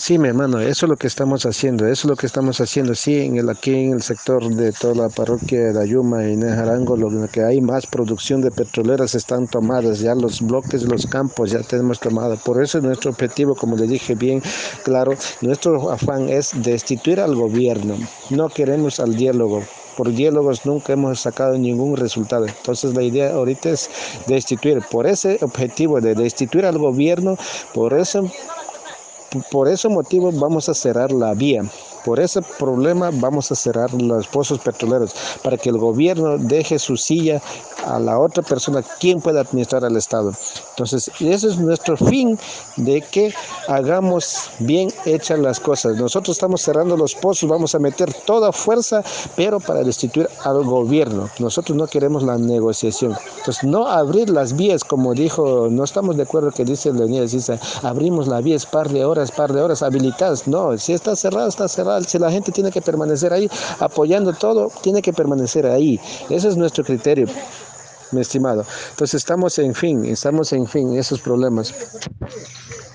Sí, mi hermano, eso es lo que estamos haciendo, eso es lo que estamos haciendo, sí, en el, aquí en el sector de toda la parroquia de Ayuma y Nejarango, lo que hay más producción de petroleras están tomadas, ya los bloques, los campos ya tenemos tomado, por eso nuestro objetivo, como le dije bien claro, nuestro afán es destituir al gobierno, no queremos al diálogo, por diálogos nunca hemos sacado ningún resultado. Entonces la idea ahorita es destituir, por ese objetivo de destituir al gobierno, por eso por ese motivo vamos a cerrar la vía. Por ese problema vamos a cerrar los pozos petroleros para que el gobierno deje su silla a la otra persona quien pueda administrar al Estado. Entonces, ese es nuestro fin de que hagamos bien hechas las cosas. Nosotros estamos cerrando los pozos, vamos a meter toda fuerza, pero para destituir al gobierno. Nosotros no queremos la negociación. Entonces, no abrir las vías, como dijo, no estamos de acuerdo que dice Leonidas, abrimos las vías par de horas, par de horas habilitadas. No, si está cerrado, está cerrado. Si la gente tiene que permanecer ahí apoyando todo, tiene que permanecer ahí. Ese es nuestro criterio mi estimado. Entonces estamos en fin, estamos en fin esos problemas.